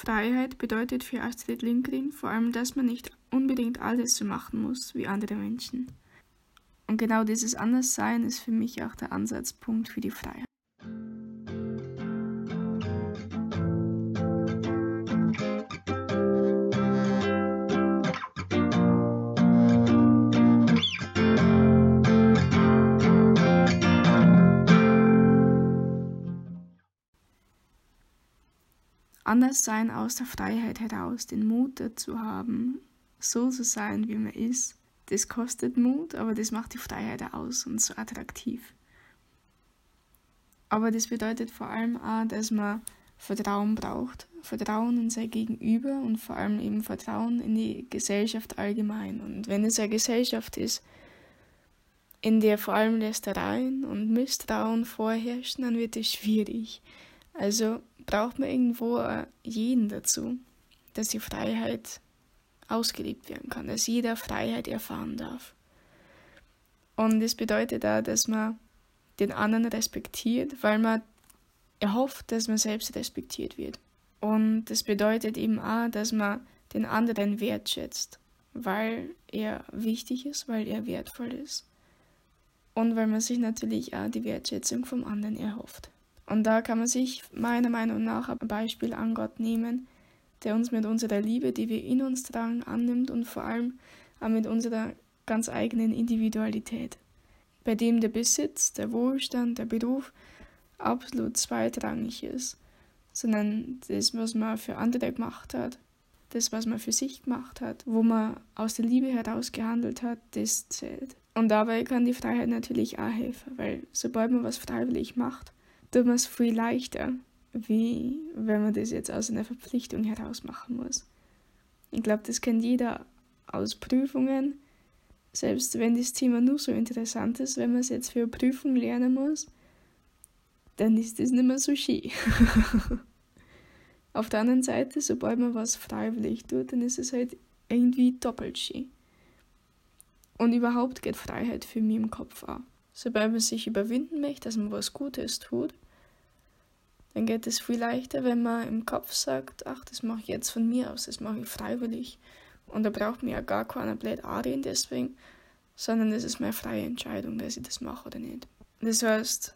Freiheit bedeutet für Astrid Lindgren vor allem, dass man nicht unbedingt alles so machen muss wie andere Menschen. Und genau dieses Anderssein ist für mich auch der Ansatzpunkt für die Freiheit. Anders sein aus der Freiheit heraus, den Mut dazu haben, so zu sein, wie man ist, das kostet Mut, aber das macht die Freiheit aus und so attraktiv. Aber das bedeutet vor allem auch, dass man Vertrauen braucht. Vertrauen in sein Gegenüber und vor allem eben Vertrauen in die Gesellschaft allgemein. Und wenn es eine Gesellschaft ist, in der vor allem Lästereien und Misstrauen vorherrschen, dann wird es schwierig. Also braucht man irgendwo jeden dazu, dass die Freiheit ausgelebt werden kann, dass jeder Freiheit erfahren darf. Und das bedeutet auch, dass man den anderen respektiert, weil man erhofft, dass man selbst respektiert wird. Und das bedeutet eben auch, dass man den anderen wertschätzt, weil er wichtig ist, weil er wertvoll ist. Und weil man sich natürlich auch die Wertschätzung vom anderen erhofft. Und da kann man sich meiner Meinung nach ein Beispiel an Gott nehmen, der uns mit unserer Liebe, die wir in uns tragen, annimmt und vor allem auch mit unserer ganz eigenen Individualität, bei dem der Besitz, der Wohlstand, der Beruf absolut zweitrangig ist, sondern das, was man für andere gemacht hat, das, was man für sich gemacht hat, wo man aus der Liebe heraus gehandelt hat, das zählt. Und dabei kann die Freiheit natürlich auch helfen, weil sobald man was freiwillig macht, tut man es viel leichter, wie wenn man das jetzt aus einer Verpflichtung heraus machen muss. Ich glaube, das kennt jeder aus Prüfungen. Selbst wenn das Thema nur so interessant ist, wenn man es jetzt für eine Prüfung lernen muss, dann ist das nicht mehr so schön. Auf der anderen Seite, sobald man was freiwillig tut, dann ist es halt irgendwie doppelt schön. Und überhaupt geht Freiheit für mich im Kopf auch. Sobald man sich überwinden möchte, dass man was Gutes tut, dann geht es viel leichter, wenn man im Kopf sagt, ach, das mache ich jetzt von mir aus, das mache ich freiwillig. Und da braucht mir ja gar keiner blöd anreden deswegen, sondern das ist meine freie Entscheidung, dass ich das mache oder nicht. Das heißt,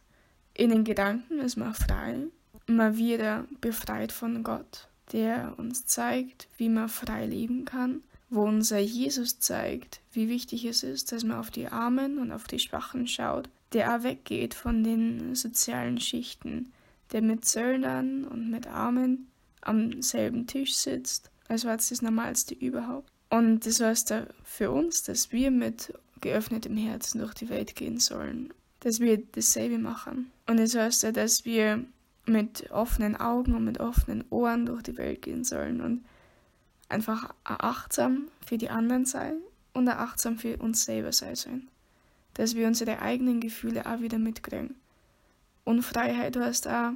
in den Gedanken ist man frei, man wieder befreit von Gott, der uns zeigt, wie man frei leben kann, wo unser Jesus zeigt, wie wichtig es ist, dass man auf die Armen und auf die Schwachen schaut, der auch weggeht von den sozialen Schichten, der mit Söldnern und mit Armen am selben Tisch sitzt, als war es das Normalste überhaupt. Und das heißt für uns, dass wir mit geöffnetem Herzen durch die Welt gehen sollen, dass wir dasselbe machen. Und das heißt ja, dass wir mit offenen Augen und mit offenen Ohren durch die Welt gehen sollen und einfach achtsam für die anderen sein und achtsam für uns selber sein. Dass wir unsere eigenen Gefühle auch wieder mitkriegen. Und Freiheit heißt auch,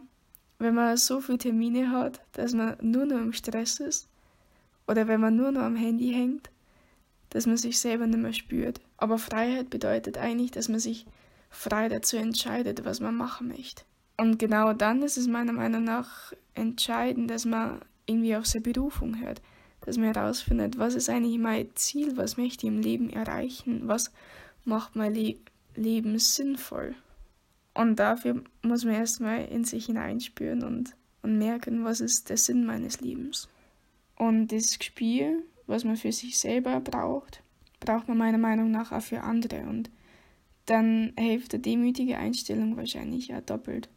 wenn man so viele Termine hat, dass man nur noch im Stress ist oder wenn man nur noch am Handy hängt, dass man sich selber nicht mehr spürt. Aber Freiheit bedeutet eigentlich, dass man sich frei dazu entscheidet, was man machen möchte. Und genau dann ist es meiner Meinung nach entscheidend, dass man irgendwie auf seine Berufung hört, dass man herausfindet, was ist eigentlich mein Ziel, was möchte ich im Leben erreichen, was macht mein Le Leben sinnvoll. Und dafür muss man erstmal in sich hineinspüren und, und merken, was ist der Sinn meines Lebens. Und das Spiel, was man für sich selber braucht, braucht man meiner Meinung nach auch für andere. Und dann hilft eine demütige Einstellung wahrscheinlich auch doppelt.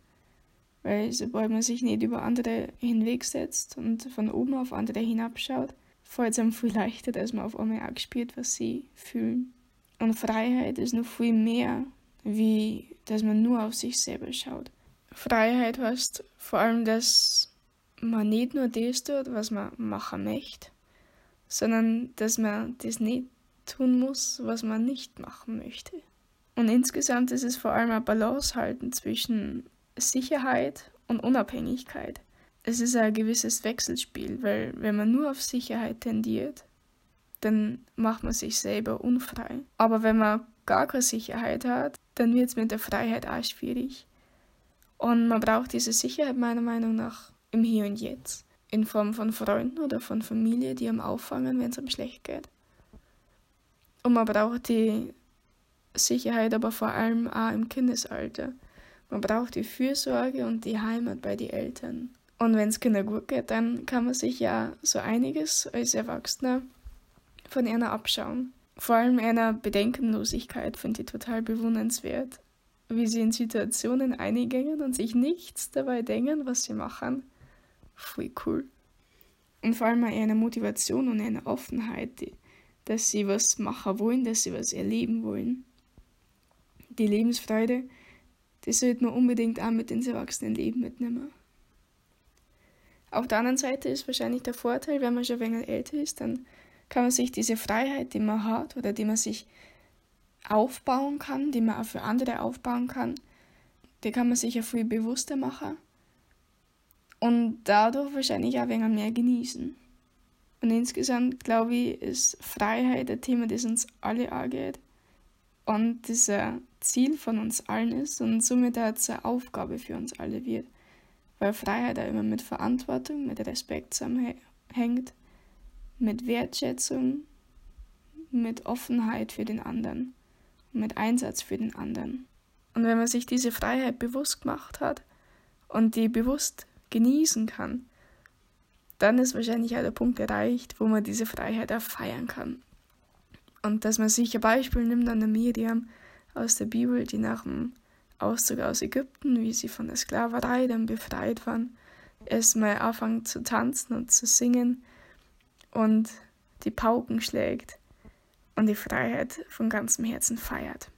Weil sobald man sich nicht über andere hinwegsetzt und von oben auf andere hinabschaut, fällt es einem viel leichter, dass man auf einmal auch spürt, was sie fühlen. Und Freiheit ist noch viel mehr wie dass man nur auf sich selber schaut. Freiheit heißt vor allem, dass man nicht nur das tut, was man machen möchte, sondern dass man das nicht tun muss, was man nicht machen möchte. Und insgesamt ist es vor allem ein Balance halten zwischen Sicherheit und Unabhängigkeit. Es ist ein gewisses Wechselspiel, weil wenn man nur auf Sicherheit tendiert, dann macht man sich selber unfrei. Aber wenn man gar keine Sicherheit hat, dann wird es mit der Freiheit auch schwierig. Und man braucht diese Sicherheit meiner Meinung nach im Hier und Jetzt. in Form von Freunden oder von Familie, die ihm auffangen, wenn es ihm schlecht geht. Und man braucht die Sicherheit aber vor allem auch im Kindesalter. Man braucht die Fürsorge und die Heimat bei den Eltern. Und wenn es Kinder gut geht, dann kann man sich ja so einiges als Erwachsener von einer abschauen. Vor allem einer Bedenkenlosigkeit finde ich total bewundernswert, wie sie in Situationen eingängen und sich nichts dabei denken, was sie machen. Voll cool. Und vor allem eine Motivation und eine Offenheit, dass sie was machen wollen, dass sie was erleben wollen. Die Lebensfreude, die sollte man unbedingt auch mit ins Erwachsenenleben mitnehmen. Auf der anderen Seite ist wahrscheinlich der Vorteil, wenn man schon ein wenig älter ist, dann kann man sich diese Freiheit, die man hat oder die man sich aufbauen kann, die man auch für andere aufbauen kann, die kann man sich ja viel bewusster machen und dadurch wahrscheinlich auch ein wenig mehr genießen. Und insgesamt glaube ich, ist Freiheit ein Thema, das uns alle angeht und ein Ziel von uns allen ist und somit auch eine Aufgabe für uns alle wird weil Freiheit auch immer mit Verantwortung, mit Respekt zusammenhängt, mit Wertschätzung, mit Offenheit für den anderen mit Einsatz für den anderen. Und wenn man sich diese Freiheit bewusst gemacht hat und die bewusst genießen kann, dann ist wahrscheinlich auch der Punkt erreicht, wo man diese Freiheit auch feiern kann. Und dass man sich ein Beispiel nimmt an der Miriam aus der Bibel, die nach dem Auszug aus Ägypten, wie sie von der Sklaverei dann befreit waren, erstmal anfangen zu tanzen und zu singen und die Pauken schlägt und die Freiheit von ganzem Herzen feiert.